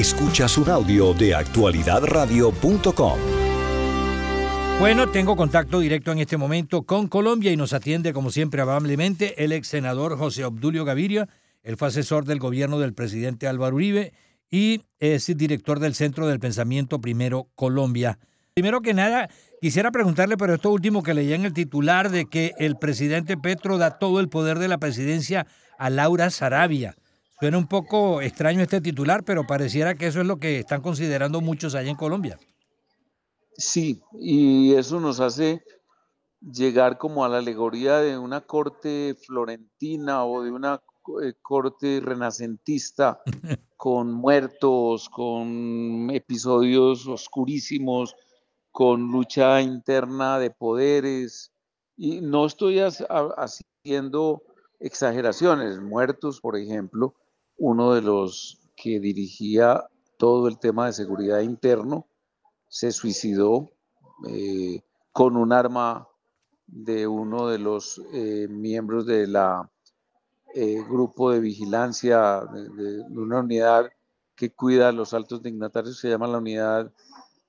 Escuchas un audio de actualidadradio.com. Bueno, tengo contacto directo en este momento con Colombia y nos atiende como siempre amablemente el ex senador José Obdulio Gaviria. Él fue asesor del gobierno del presidente Álvaro Uribe y es director del Centro del Pensamiento Primero Colombia. Primero que nada, quisiera preguntarle, pero esto último que leía en el titular de que el presidente Petro da todo el poder de la presidencia a Laura Sarabia. Suena un poco extraño este titular, pero pareciera que eso es lo que están considerando muchos allá en Colombia. Sí, y eso nos hace llegar como a la alegoría de una corte florentina o de una eh, corte renacentista con muertos, con episodios oscurísimos, con lucha interna de poderes. Y no estoy haciendo exageraciones, muertos, por ejemplo, uno de los que dirigía todo el tema de seguridad interno, se suicidó eh, con un arma de uno de los eh, miembros de la eh, grupo de vigilancia de, una unidad que cuida a los altos dignatarios, se llama la unidad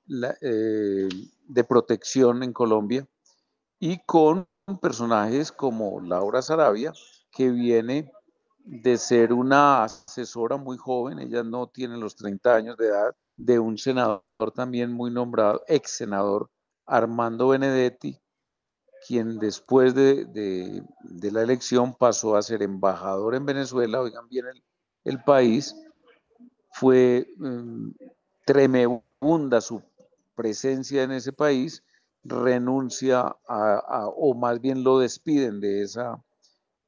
de protección en Colombia, y con personajes como Laura Sarabia, que viene de ser una asesora muy joven, ella no tiene los 30 años de edad, de un senador también muy nombrado, ex senador Armando Benedetti, quien después de, la elección pasó a ser embajador en Venezuela, oigan bien el, país, fue um, tremenda su presencia en ese país, renuncia a, o más bien lo despiden de esa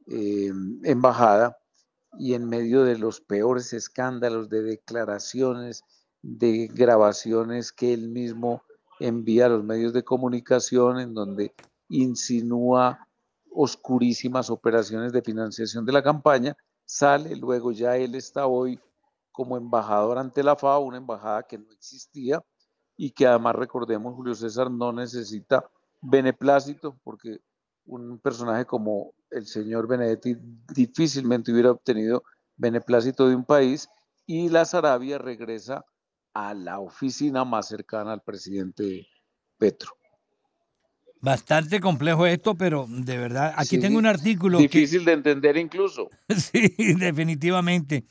em, embajada y en medio de los peores escándalos de declaraciones, de grabaciones que él mismo envía a los medios de comunicación en donde insinúa oscurísimas operaciones de financiación de la campaña, sale, luego ya él está hoy como embajador ante la FAO, una embajada que no existía y que además recordemos Julio César no necesita beneplácito porque un personaje como el señor Benedetti difícilmente hubiera obtenido beneplácito de un país y la Sarabia regresa a la oficina más cercana al presidente Petro. Bastante complejo esto, pero de verdad, aquí tengo un artículo. Difícil de entender incluso. sí, definitivamente.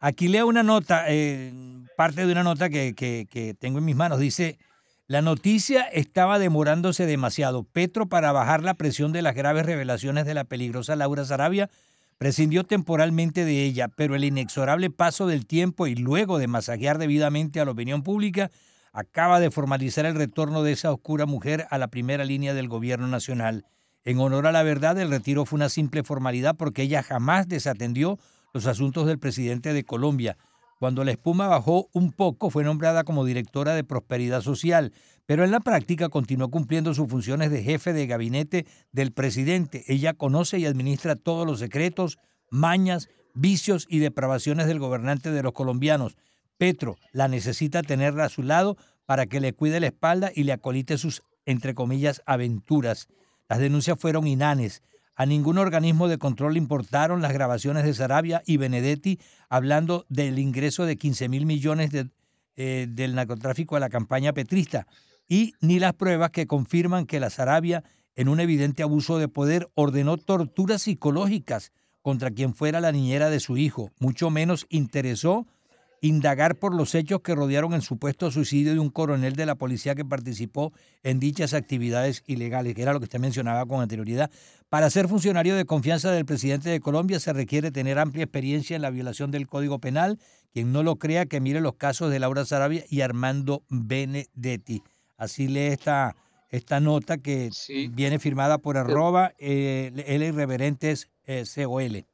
Aquí leo una nota, eh, parte de una nota que, que tengo en mis manos. Dice, la noticia estaba demorándose demasiado. Petro, para bajar la presión de las graves revelaciones de la peligrosa Laura Sarabia, prescindió temporalmente de ella, pero el inexorable paso del tiempo y luego de masajear debidamente a la opinión pública, acaba de formalizar el retorno de esa oscura mujer a la primera línea del gobierno nacional. En honor a la verdad, el retiro fue una simple formalidad porque ella jamás desatendió los asuntos del presidente de Colombia. Cuando la espuma bajó un poco, fue nombrada como directora de Prosperidad Social, pero en la práctica continuó cumpliendo sus funciones de jefe de gabinete del presidente. Ella conoce y administra todos los secretos, mañas, vicios y depravaciones del gobernante de los colombianos. Petro la necesita tenerla a su lado para que le cuide la espalda y le acolite sus, entre comillas, aventuras. Las denuncias fueron inanes. A ningún organismo de control importaron las grabaciones de Sarabia y Benedetti hablando del ingreso de 15 mil millones eh, del narcotráfico a la campaña petrista y ni las pruebas que confirman que la Sarabia, en un evidente abuso de poder, ordenó torturas psicológicas contra quien fuera la niñera de su hijo. Mucho menos interesó indagar por los hechos que rodearon el supuesto suicidio de un coronel de la policía que participó en dichas actividades ilegales, que era lo que usted mencionaba con anterioridad. Para ser funcionario de confianza del presidente de Colombia se requiere tener amplia experiencia en la violación del Código Penal. Quien no lo crea, que mire los casos de Laura Sarabia y Armando Benedetti. Así lee esta, esta nota que viene firmada por arroba eh, L Irreverentes eh, COL.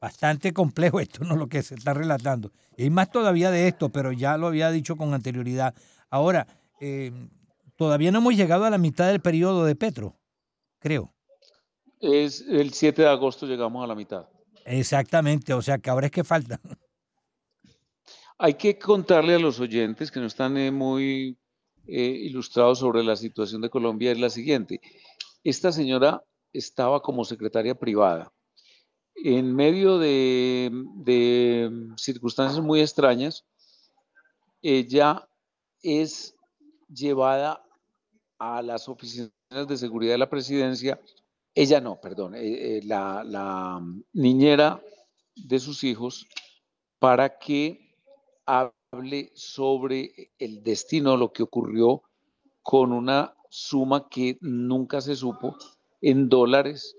Bastante complejo esto, ¿no? Lo que se está relatando. Y más todavía de esto, pero ya lo había dicho con anterioridad. Ahora, eh, todavía no hemos llegado a la mitad del periodo de Petro, creo. Es el 7 de agosto llegamos a la mitad. Exactamente, o sea que ahora es que falta. Hay que contarle a los oyentes que no están eh, muy eh, ilustrados sobre la situación de Colombia, es la siguiente. Esta señora estaba como secretaria privada en medio de, circunstancias muy extrañas, ella es llevada a las oficinas de seguridad de la presidencia, ella no, perdón, eh, eh, la, niñera de sus hijos, para que hable sobre el destino, lo que ocurrió con una suma que nunca se supo en dólares.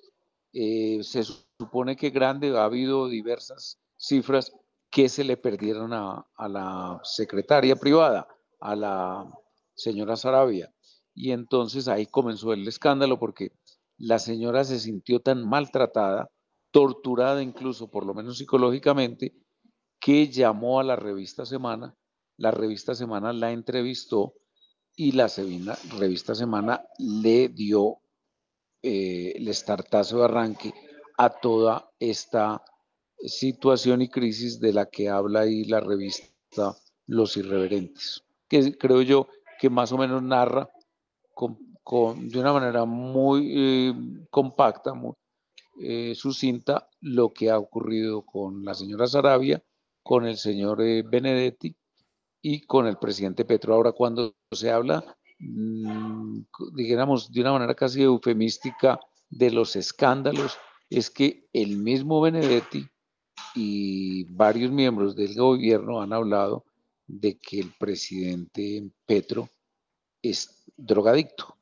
Eh, se supone que grande, ha habido diversas cifras que se le perdieron a, la secretaria privada, a la señora Sarabia. Y entonces ahí comenzó el escándalo porque la señora se sintió tan maltratada, torturada incluso, por lo menos psicológicamente, que llamó a la revista Semana. La revista Semana la entrevistó y la revista Semana le dio eh, el estartazo de arranque a toda esta situación y crisis de la que habla ahí la revista Los Irreverentes, que creo yo que más o menos narra de una manera muy eh, compacta, muy eh, sucinta, lo que ha ocurrido con la señora Sarabia, con el señor eh, Benedetti y con el presidente Petro. Ahora, cuando se habla, mm, digamos, de una manera casi eufemística de los escándalos, es que el mismo Benedetti y varios miembros del gobierno han hablado de que el presidente Petro es drogadicto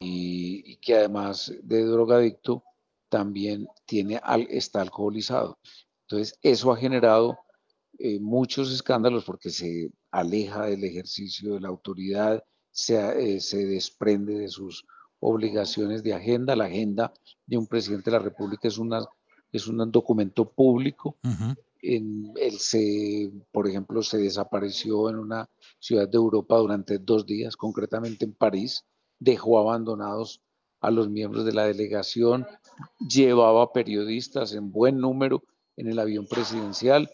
y, que además de drogadicto también tiene, está alcoholizado. Entonces, eso ha generado eh, muchos escándalos porque se aleja del ejercicio de la autoridad, se, eh, se desprende de sus obligaciones de agenda. La agenda de un presidente de la República es, una, es un documento público en, él se, por ejemplo, se desapareció en una ciudad de Europa durante dos días, concretamente en París, dejó abandonados a los miembros de la delegación, llevaba periodistas en buen número en el avión presidencial,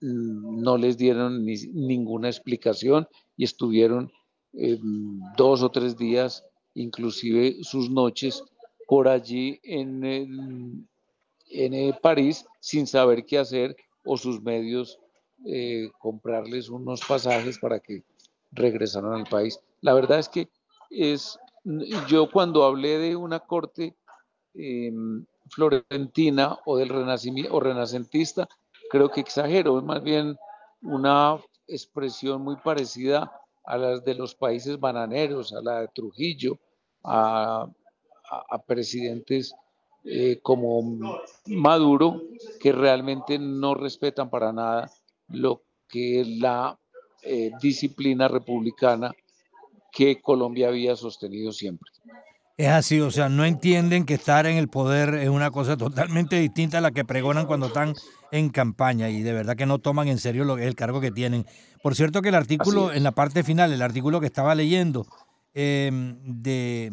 mm, no les dieron ninguna explicación y estuvieron em, dos o tres días, inclusive sus noches, por allí en, en eh, París sin saber qué hacer o sus medios eh, comprarles unos pasajes para que regresaran al país. La verdad es que es, yo cuando hablé de una corte em, florentina o del renacimiento o renacentista, creo que exagero, es más bien una expresión muy parecida a las de los países bananeros, a la de Trujillo, a, presidentes eh, como Maduro, que realmente no respetan para nada lo que es la eh, disciplina republicana que Colombia había sostenido siempre. Es así, o sea, no entienden que estar en el poder es una cosa totalmente distinta a la que pregonan cuando están en campaña y de verdad que no toman en serio lo, el cargo que tienen. Por cierto que el artículo, en la parte final, el artículo que estaba leyendo eh, de,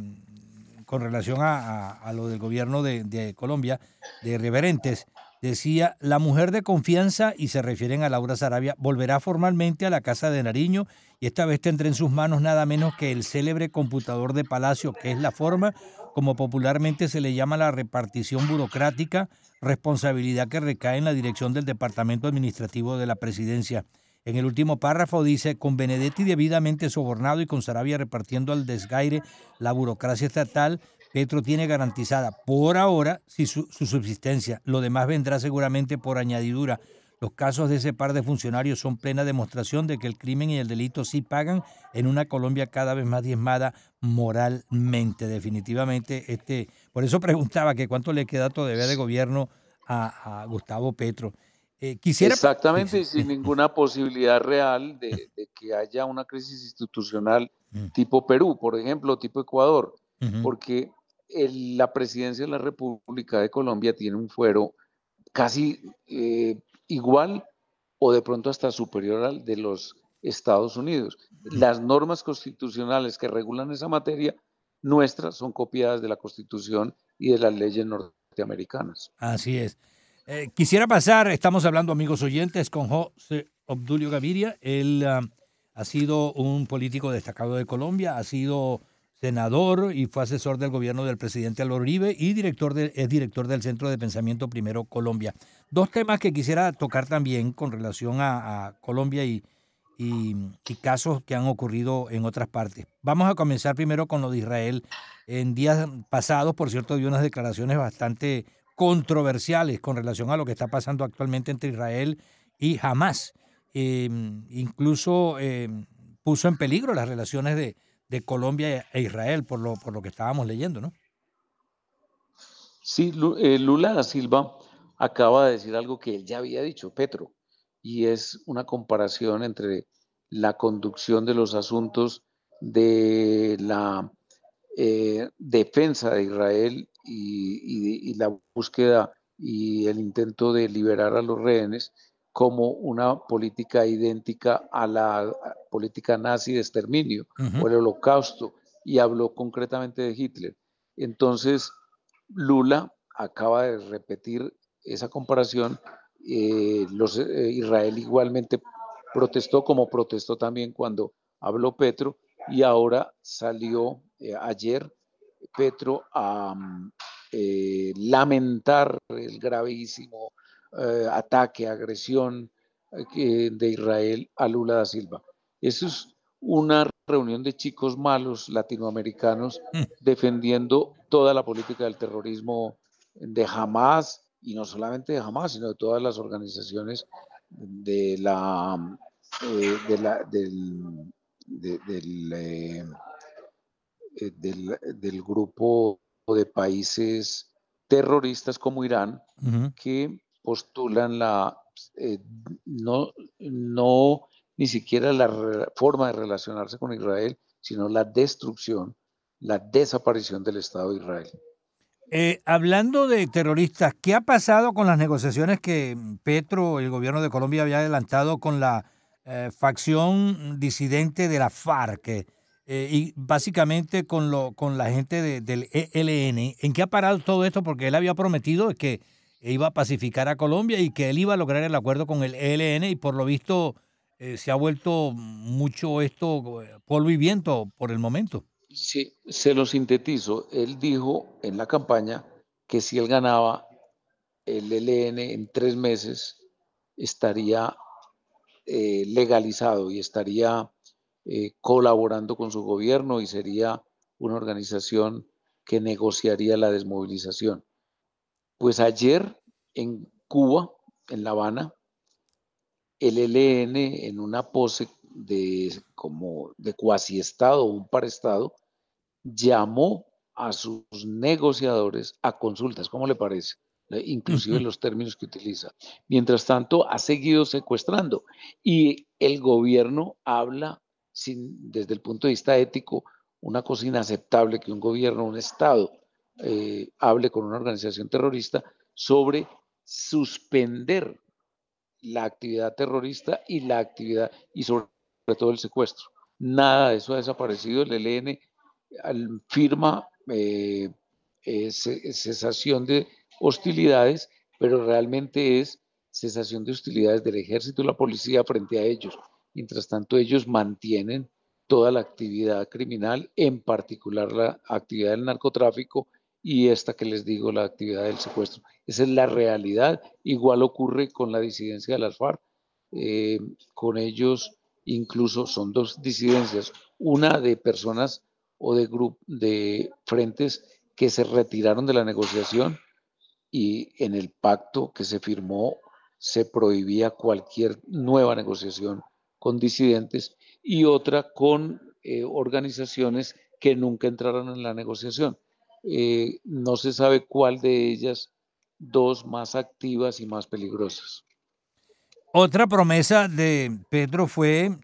con relación a, lo del gobierno de, Colombia, de reverentes, decía, la mujer de confianza, y se refieren a Laura Sarabia, volverá formalmente a la Casa de Nariño y esta vez tendrá en sus manos nada menos que el célebre computador de Palacio, que es la forma como popularmente se le llama la repartición burocrática, responsabilidad que recae en la dirección del Departamento Administrativo de la Presidencia. En el último párrafo dice, con Benedetti debidamente sobornado y con Sarabia repartiendo al desgaire la burocracia estatal, Petro tiene garantizada por ahora su, su subsistencia. Lo demás vendrá seguramente por añadidura. Los casos de ese par de funcionarios son plena demostración de que el crimen y el delito sí pagan en una Colombia cada vez más diezmada moralmente. Definitivamente, este, por eso preguntaba que cuánto le queda todavía de gobierno a Gustavo Petro. Eh, Exactamente, y sin ninguna posibilidad real de, que haya una crisis institucional mm. tipo Perú, por ejemplo, tipo Ecuador, porque la presidencia de la República de Colombia tiene un fuero casi eh, igual o de pronto hasta superior al de los Estados Unidos. Las normas constitucionales que regulan esa materia nuestras son copiadas de la Constitución y de las leyes norteamericanas. Así es. Eh, quisiera pasar, estamos hablando, amigos oyentes, con José Obdulio Gaviria. Él ah, ha sido un político destacado de Colombia, ha sido senador y fue asesor del gobierno del presidente Álvaro Uribe y director es director del Centro de Pensamiento Primero Colombia. Dos temas que quisiera tocar también con relación a, Colombia y, y, casos que han ocurrido en otras partes. Vamos a comenzar primero con lo de Israel. En días pasados, por cierto, dio unas declaraciones bastante controversiales con relación a lo que está pasando actualmente entre Israel y Hamas. Em, incluso em, puso en peligro las relaciones de, de Colombia e Israel, por lo, por lo que estábamos leyendo, ¿no? Sí, eh, Lula da Silva acaba de decir algo que él ya había dicho, Petro, y es una comparación entre la conducción de los asuntos de la eh, defensa de Israel y, y, la búsqueda y el intento de liberar a los rehenes como una política idéntica a la política nazi de exterminio o el holocausto y habló concretamente de Hitler. Entonces, Lula acaba de repetir esa comparación. Eh, los, eh, Israel igualmente protestó como protestó también cuando habló Petro y ahora salió eh, ayer Petro a mm, lamentar el gravísimo eh, ataque, agresión eh, de Israel a Lula da Silva. Eso es una reunión de chicos malos latinoamericanos mm. defendiendo toda la política del terrorismo de Hamas y no solamente de Hamas, sino de todas las organizaciones de la, eh, de la del, del, del, grupo de países terroristas como Irán, que postulan la, eh, no, no ni siquiera la forma de relacionarse con Israel, sino la destrucción, la desaparición del Estado de Israel. Eh, hablando de terroristas, ¿qué ha pasado con las negociaciones que Petro, el gobierno de Colombia, había adelantado con la eh, facción disidente de la FARC y básicamente con, lo, con la gente del ELN? ¿En qué ha parado todo esto? Porque él había prometido que iba a pacificar a Colombia y que él iba a lograr el acuerdo con el ELN y por lo visto eh, se ha vuelto mucho esto eh, polvo y viento por el momento. Sí, se lo sintetizo. Él dijo en la campaña que si él ganaba el ELN en tres meses estaría eh, legalizado y estaría colaborando con su gobierno y sería una organización que negociaría la desmovilización. Pues ayer en Cuba, en La Habana, el ELN en una pose de como de cuasi estado o un estado llamó a sus negociadores a consultas. ¿Cómo le parece? Inclusive los términos que utiliza. Mientras tanto, ha seguido secuestrando y el gobierno habla sin, desde el punto de vista ético, una cosa inaceptable que un gobierno, un Estado, eh, hable con una organización terrorista sobre suspender la actividad terrorista y la actividad y sobre todo el secuestro. Nada de eso ha desaparecido. El ELN firma eh, cesación de hostilidades, pero realmente es cesación de hostilidades del ejército y la policía frente a ellos. Mientras tanto, ellos mantienen toda la actividad criminal, en particular la actividad del narcotráfico y esta que les digo, la actividad del secuestro. Esa es la realidad. Igual ocurre con la disidencia de las FARC. Eh, con ellos incluso son dos disidencias, una de personas o de, de frentes que se retiraron de la negociación y en el pacto que se firmó se prohibía cualquier nueva negociación con disidentes y otra con eh, organizaciones que nunca entraron en la negociación. Eh, no se sabe cuál de ellas dos más activas y más peligrosas. Otra promesa de Petro fue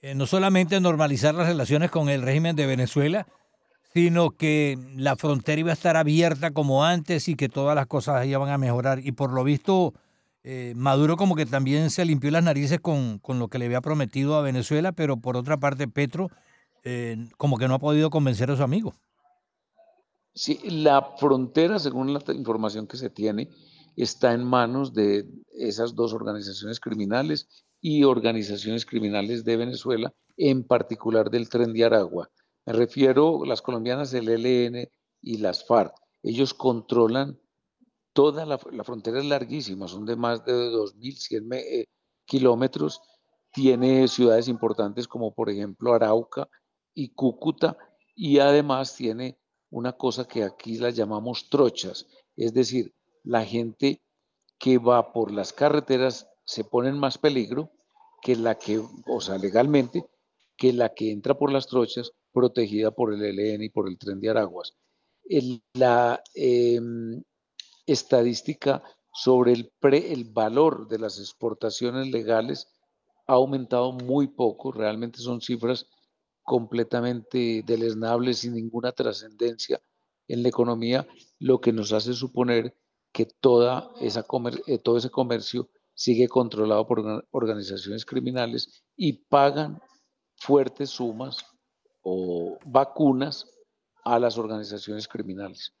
eh, no solamente normalizar las relaciones con el régimen de Venezuela, sino que la frontera iba a estar abierta como antes y que todas las cosas iban a mejorar. Y por lo visto, eh, Maduro como que también se limpió las narices con, con, lo que le había prometido a Venezuela, pero por otra parte Petro como que no ha podido convencer a su amigo. Sí, la frontera, según la información que se tiene, está en manos de esas dos organizaciones criminales y organizaciones criminales de Venezuela, en particular del tren de Aragua. Me refiero a las colombianas, el ELN y las FARC. Ellos controlan toda la, frontera, es larguísima, son de más de 2.100 eh, kilómetros. Tiene ciudades importantes como por ejemplo Arauca y Cúcuta y además tiene una cosa que aquí la llamamos trochas, es decir, la gente que va por las carreteras se pone en más peligro que la que, o sea, legalmente, que la que entra por las trochas protegida por el ELN y por el tren de Araguas. la em, estadística sobre el, el valor de las exportaciones legales ha aumentado muy poco, realmente son cifras completamente deleznables, sin ninguna trascendencia en la economía, lo que nos hace suponer que toda esa eh, todo ese comercio sigue controlado por organizaciones criminales y pagan fuertes sumas o vacunas a las organizaciones criminales.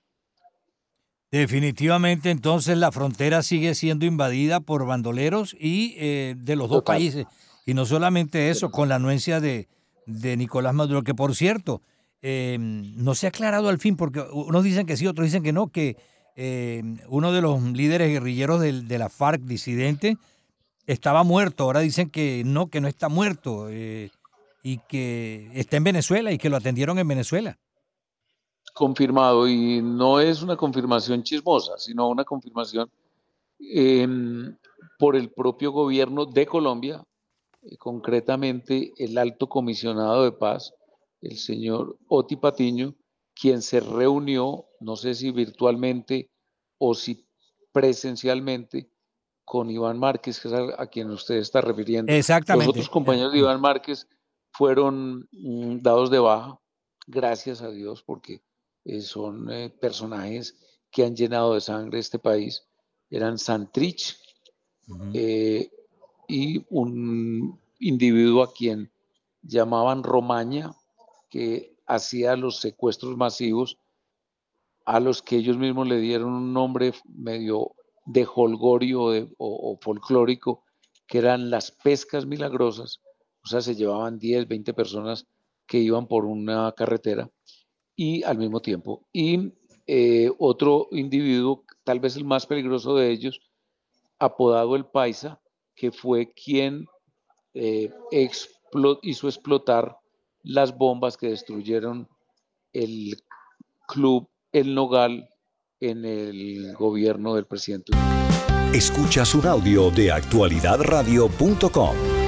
Definitivamente, entonces la frontera sigue siendo invadida por bandoleros y eh, de los dos países. Y no solamente eso, con la anuencia de, Nicolás Maduro, que por cierto, eh, no se ha aclarado al fin, porque unos dicen que sí, otros dicen que no, que eh, uno de los líderes guerrilleros de, la FARC disidente estaba muerto. Ahora dicen que no, que no está muerto eh, y que está en Venezuela y que lo atendieron en Venezuela. Confirmado, y no es una confirmación chismosa, sino una confirmación em, por el propio gobierno de Colombia, concretamente el alto comisionado de paz, el señor Oti Patiño, quien se reunió, no sé si virtualmente o si presencialmente, con Iván Márquez, que es a, quien usted está refiriendo. Exactamente. Los otros compañeros de Iván Márquez fueron mm, dados de baja, gracias a Dios, porque eh, son eh, personajes que han llenado de sangre este país. Eran Santrich eh, y un individuo a quien llamaban Romaña, que hacía los secuestros masivos a los que ellos mismos le dieron un nombre medio de holgorio o, folclórico, que eran las pescas milagrosas, o sea, se llevaban 10, 20 personas que iban por una carretera y al mismo tiempo. Y eh, otro individuo, tal vez el más peligroso de ellos, apodado el Paisa, que fue quien eh, hizo explotar las bombas que destruyeron el club El Nogal en el gobierno del presidente. Escuchas un audio de actualidadradio.com.